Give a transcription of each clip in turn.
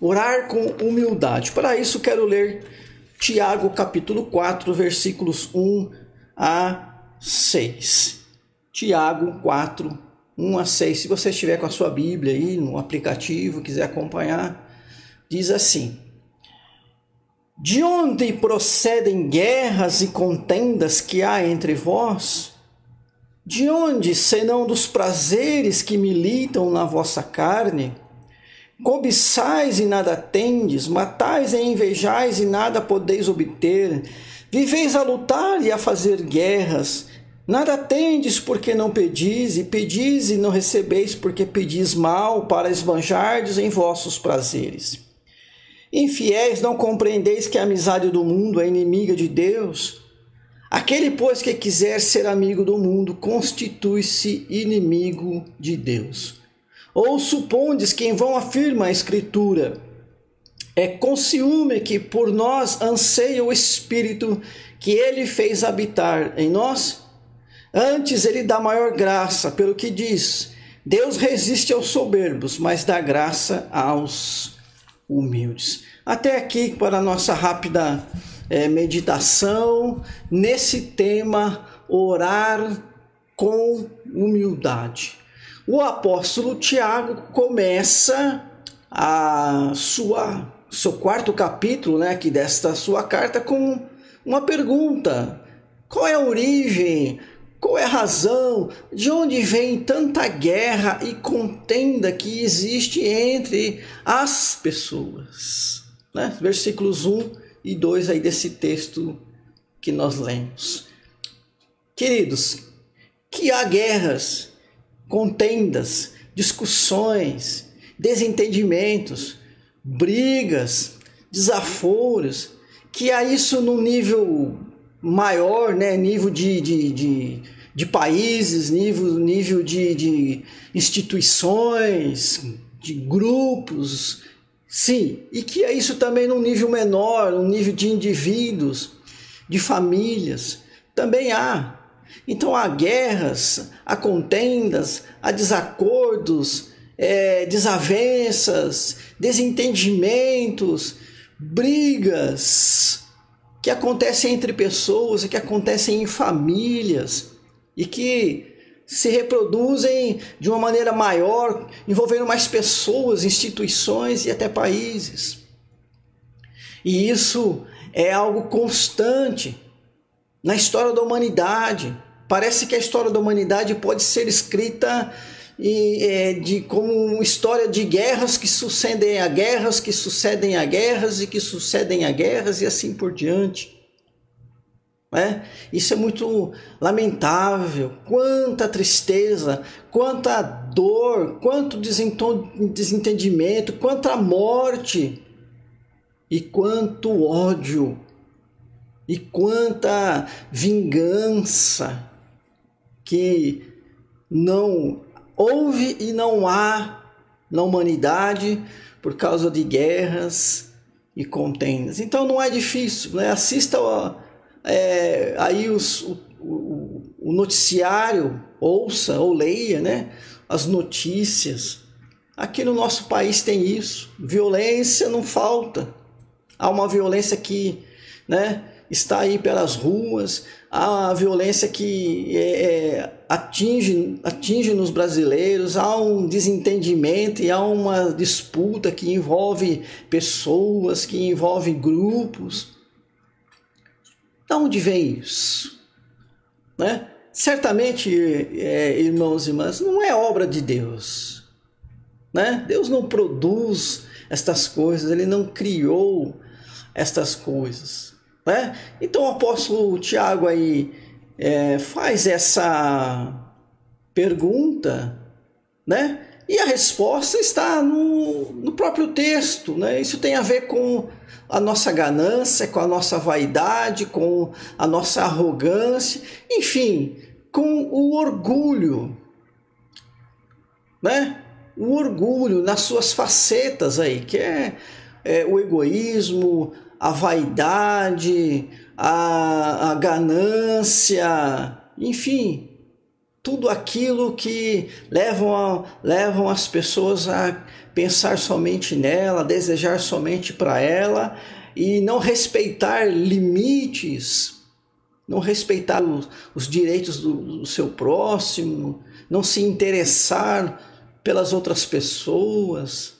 Orar com humildade. Para isso, quero ler Tiago capítulo 4, versículos 1 a 6. Tiago 4, 1 a 6. Se você estiver com a sua Bíblia aí no aplicativo, quiser acompanhar, diz assim: De onde procedem guerras e contendas que há entre vós? De onde, senão dos prazeres que militam na vossa carne? Cobiçais e nada tendes, matais e invejais e nada podeis obter, viveis a lutar e a fazer guerras. Nada tendes porque não pedis, e pedis e não recebeis porque pedis mal para esbanjardes em vossos prazeres. Infiéis, não compreendeis que a amizade do mundo é inimiga de Deus? Aquele, pois, que quiser ser amigo do mundo, constitui-se inimigo de Deus. Ou supondes que em vão afirma a Escritura, é com ciúme que por nós anseia o Espírito que ele fez habitar em nós? Antes ele dá maior graça, pelo que diz: Deus resiste aos soberbos, mas dá graça aos humildes. Até aqui para a nossa rápida é, meditação nesse tema, orar com humildade o apóstolo Tiago começa a sua seu quarto capítulo, né, aqui desta sua carta com uma pergunta: qual é a origem? Qual é a razão? De onde vem tanta guerra e contenda que existe entre as pessoas? Né? Versículos 1 e 2 aí desse texto que nós lemos. Queridos, que há guerras, contendas, discussões, desentendimentos, brigas, desaforos, que há isso no nível maior, né? nível de, de, de, de países, nível, nível de, de instituições, de grupos, sim, e que é isso também num nível menor, um nível de indivíduos, de famílias, também há. Então há guerras, há contendas, há desacordos, é, desavenças, desentendimentos, brigas que acontecem entre pessoas, que acontecem em famílias e que se reproduzem de uma maneira maior, envolvendo mais pessoas, instituições e até países. E isso é algo constante na história da humanidade. Parece que a história da humanidade pode ser escrita e, é, de, como uma história de guerras que sucedem a guerras, que sucedem a guerras e que sucedem a guerras e assim por diante. É? Isso é muito lamentável. Quanta tristeza, quanta dor, quanto desentendimento, quanta morte e quanto ódio e quanta vingança que não houve e não há na humanidade por causa de guerras e contendas. Então não é difícil, né? assista é, aí os, o, o, o noticiário, ouça ou leia né? as notícias. Aqui no nosso país tem isso. Violência não falta. Há uma violência que né, está aí pelas ruas, a violência que é, é, atinge, atinge nos brasileiros, há um desentendimento e há uma disputa que envolve pessoas, que envolve grupos. Da onde vem isso? Né? Certamente, é, irmãos e irmãs, não é obra de Deus. Né? Deus não produz estas coisas, Ele não criou estas coisas. Né? Então o apóstolo Tiago aí é, faz essa pergunta, né? E a resposta está no, no próprio texto, né? Isso tem a ver com a nossa ganância, com a nossa vaidade, com a nossa arrogância, enfim, com o orgulho, né? O orgulho nas suas facetas aí, que é, é o egoísmo, a vaidade, a, a ganância, enfim, tudo aquilo que levam, a, levam as pessoas a pensar somente nela, desejar somente para ela e não respeitar limites, não respeitar os, os direitos do, do seu próximo, não se interessar pelas outras pessoas,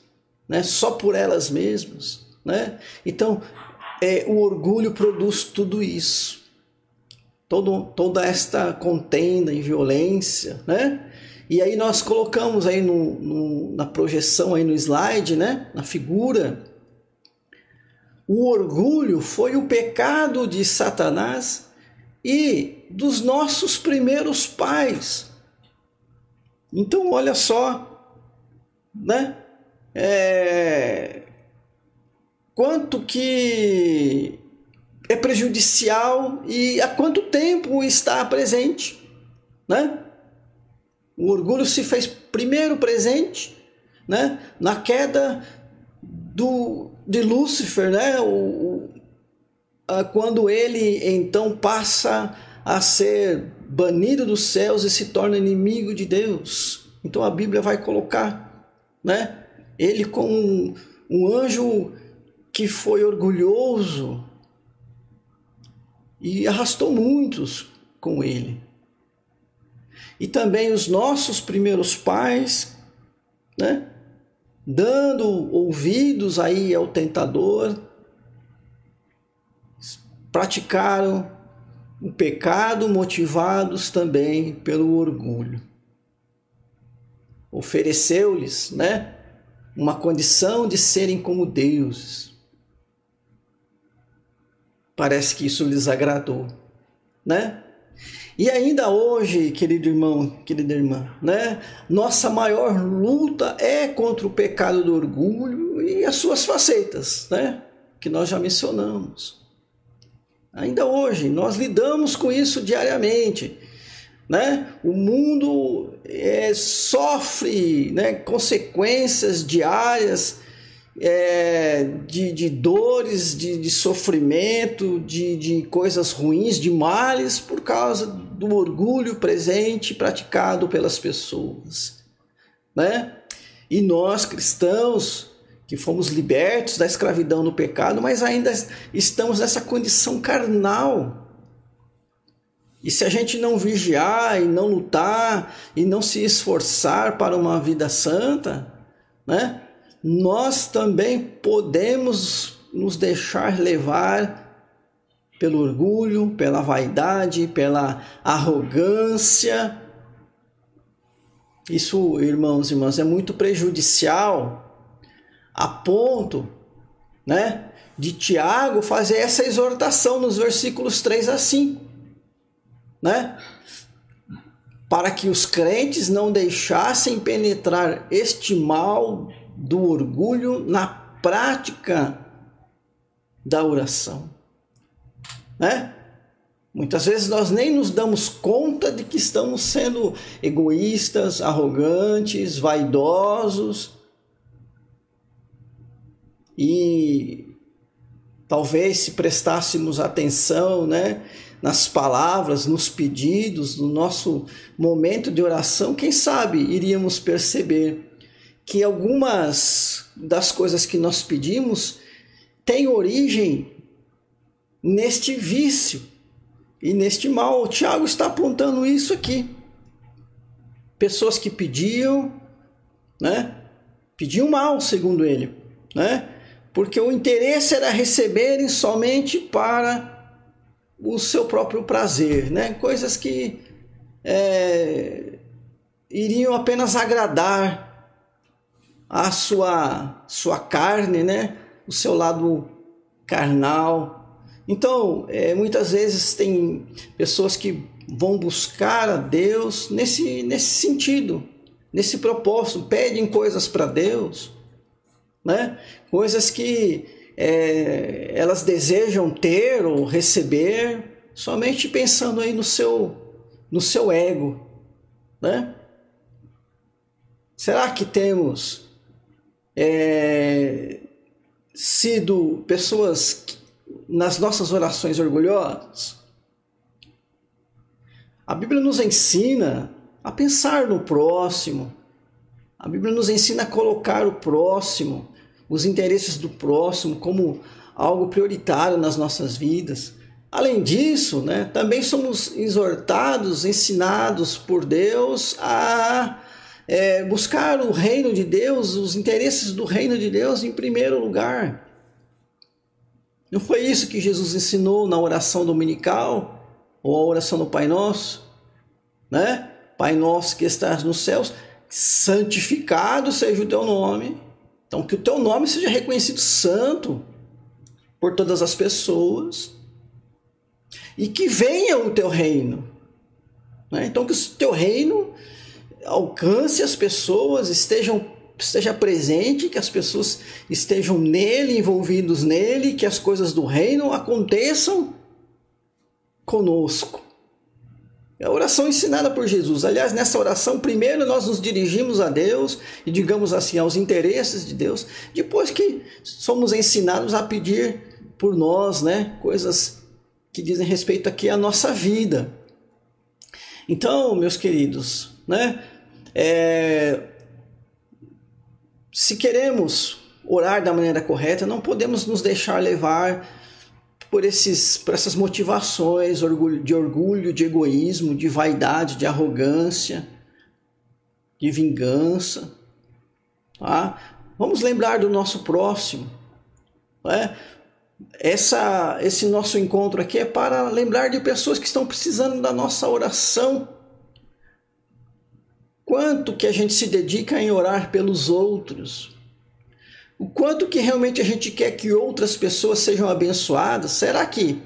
né? só por elas mesmas. Né? Então, é, o orgulho produz tudo isso. Todo, toda esta contenda e violência, né? E aí nós colocamos aí no, no, na projeção aí no slide, né? Na figura, o orgulho foi o pecado de Satanás e dos nossos primeiros pais. Então olha só, né? É, quanto que é prejudicial e há quanto tempo está presente, né? O orgulho se fez primeiro presente, né? Na queda do de Lúcifer, né? O, a, quando ele então passa a ser banido dos céus e se torna inimigo de Deus. Então a Bíblia vai colocar, né? Ele como um, um anjo que foi orgulhoso e arrastou muitos com ele. E também os nossos primeiros pais, né? Dando ouvidos aí ao tentador, praticaram o pecado motivados também pelo orgulho. Ofereceu-lhes, né, uma condição de serem como deuses. Parece que isso lhes agradou, né? E ainda hoje, querido irmão, querida irmã, né? Nossa maior luta é contra o pecado do orgulho e as suas facetas, né? Que nós já mencionamos. Ainda hoje, nós lidamos com isso diariamente. Né? O mundo é, sofre né, consequências diárias é, de, de, dores, de, de sofrimento, de, de, coisas ruins, de males, por causa do orgulho presente praticado pelas pessoas. Né? E nós cristãos que fomos libertos da escravidão do pecado, mas ainda estamos nessa condição carnal. E se a gente não vigiar e não lutar e não se esforçar para uma vida santa, né, nós também podemos nos deixar levar pelo orgulho, pela vaidade, pela arrogância. Isso, irmãos e irmãs, é muito prejudicial a ponto, né, de Tiago fazer essa exortação nos versículos 3 a 5, né? Para que os crentes não deixassem penetrar este mal do orgulho na prática da oração, né? Muitas vezes nós nem nos damos conta de que estamos sendo egoístas, arrogantes, vaidosos, e talvez se prestássemos atenção, né, nas palavras, nos pedidos, no nosso momento de oração, quem sabe iríamos perceber que algumas das coisas que nós pedimos têm origem neste vício e neste mal. O Tiago está apontando isso aqui. Pessoas que pediam, né? Pediam mal, segundo ele, né? porque o interesse era receberem somente para o seu próprio prazer, né? coisas que é, iriam apenas agradar a sua, sua carne, né? o seu lado carnal. Então, é, muitas vezes tem pessoas que vão buscar a Deus nesse, nesse sentido, nesse propósito, pedem coisas para Deus né? coisas que é, elas desejam ter ou receber somente pensando aí no seu, no seu ego. Né? Será que temos é, sido pessoas nas nossas orações orgulhosas? A Bíblia nos ensina a pensar no próximo. A Bíblia nos ensina a colocar o próximo, os interesses do próximo, como algo prioritário nas nossas vidas. Além disso, né, também somos exortados, ensinados por Deus a é, buscar o reino de Deus, os interesses do reino de Deus em primeiro lugar. Não foi isso que Jesus ensinou na oração dominical ou a oração do Pai Nosso? Né? Pai Nosso que estás nos céus, santificado seja o teu nome. Então, que o teu nome seja reconhecido santo por todas as pessoas e que venha o teu reino. Né? Então, que o teu reino alcance as pessoas, estejam esteja presente, que as pessoas estejam nele, envolvidos nele, que as coisas do reino aconteçam conosco. É a oração ensinada por Jesus. Aliás, nessa oração, primeiro nós nos dirigimos a Deus e, digamos assim, aos interesses de Deus, depois que somos ensinados a pedir por nós, né, coisas que dizem respeito aqui à nossa vida. Então, meus queridos, né, é, se queremos orar da maneira correta, não podemos nos deixar levar por, esses, por essas motivações de orgulho, de egoísmo, de vaidade, de arrogância, de vingança. Tá? Vamos lembrar do nosso próximo. Né? Essa, esse nosso encontro aqui é para lembrar de pessoas que estão precisando da nossa oração quanto que a gente se dedica em orar pelos outros, o quanto que realmente a gente quer que outras pessoas sejam abençoadas. Será que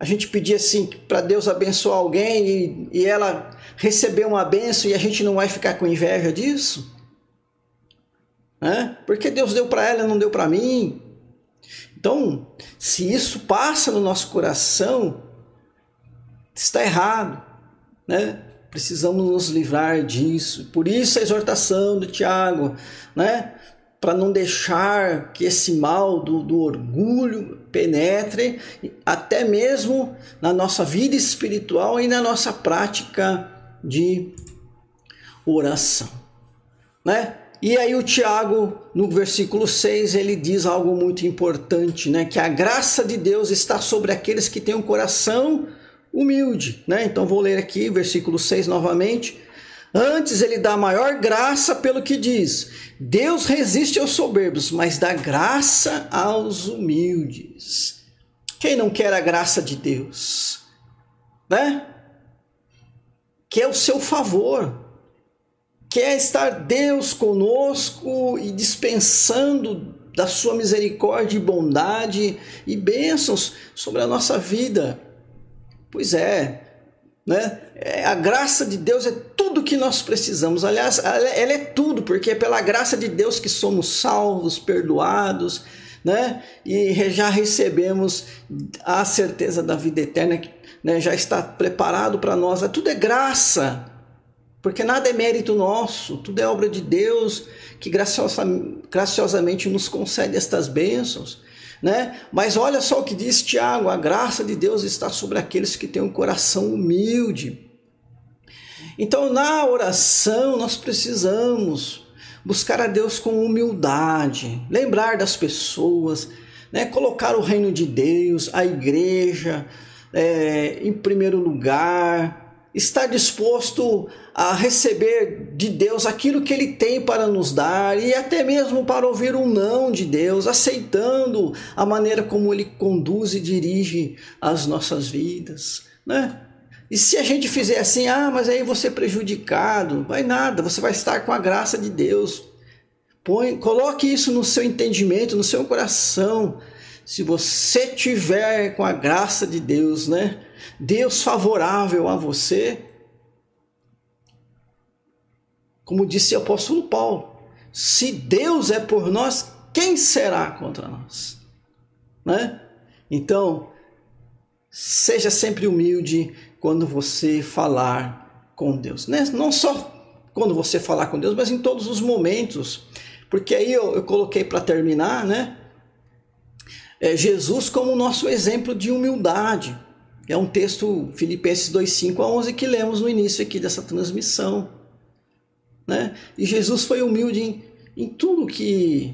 a gente pedir assim para Deus abençoar alguém e, e ela receber uma benção e a gente não vai ficar com inveja disso? Né? Porque Deus deu para ela e não deu para mim. Então, se isso passa no nosso coração, está errado, né? Precisamos nos livrar disso. Por isso a exortação do Tiago, né? Para não deixar que esse mal do, do orgulho penetre até mesmo na nossa vida espiritual e na nossa prática de oração, né? E aí o Tiago, no versículo 6, ele diz algo muito importante, né? Que a graça de Deus está sobre aqueles que têm um coração humilde, né? Então vou ler aqui versículo 6 novamente. Antes ele dá maior graça pelo que diz: Deus resiste aos soberbos, mas dá graça aos humildes. Quem não quer a graça de Deus? Né? Quer o seu favor. Quer estar Deus conosco e dispensando da sua misericórdia e bondade e bênçãos sobre a nossa vida. Pois é, né? É, a graça de Deus é tudo que nós precisamos. Aliás, ela é tudo, porque é pela graça de Deus que somos salvos, perdoados, né? E já recebemos a certeza da vida eterna, né? já está preparado para nós. Tudo é graça, porque nada é mérito nosso, tudo é obra de Deus que graciosamente nos concede estas bênçãos né? Mas olha só o que diz Tiago: a graça de Deus está sobre aqueles que têm um coração humilde. Então, na oração, nós precisamos buscar a Deus com humildade, lembrar das pessoas, né? colocar o reino de Deus, a igreja é, em primeiro lugar, estar disposto a receber de Deus aquilo que Ele tem para nos dar e até mesmo para ouvir um não de Deus, aceitando a maneira como Ele conduz e dirige as nossas vidas, né? E se a gente fizer assim, ah, mas aí você é prejudicado, vai nada, você vai estar com a graça de Deus. Põe, coloque isso no seu entendimento, no seu coração. Se você tiver com a graça de Deus, né? Deus favorável a você. Como disse o apóstolo Paulo, se Deus é por nós, quem será contra nós? Né? Então, seja sempre humilde quando você falar com Deus. Né? Não só quando você falar com Deus, mas em todos os momentos. Porque aí eu, eu coloquei para terminar, né? É Jesus como nosso exemplo de humildade É um texto, Filipenses 2, 5 a 11, que lemos no início aqui dessa transmissão. Né? E Jesus foi humilde em, em tudo que.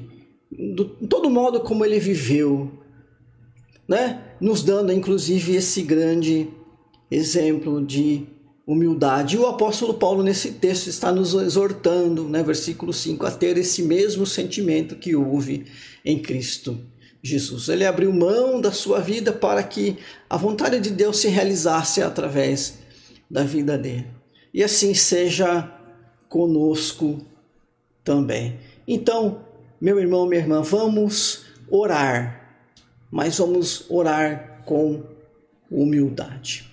Do, em todo modo como ele viveu, né? nos dando inclusive esse grande exemplo de humildade. E o apóstolo Paulo, nesse texto, está nos exortando, né? versículo 5, a ter esse mesmo sentimento que houve em Cristo Jesus. Ele abriu mão da sua vida para que a vontade de Deus se realizasse através da vida dele. E assim seja conosco também. Então, meu irmão, minha irmã, vamos orar, mas vamos orar com humildade.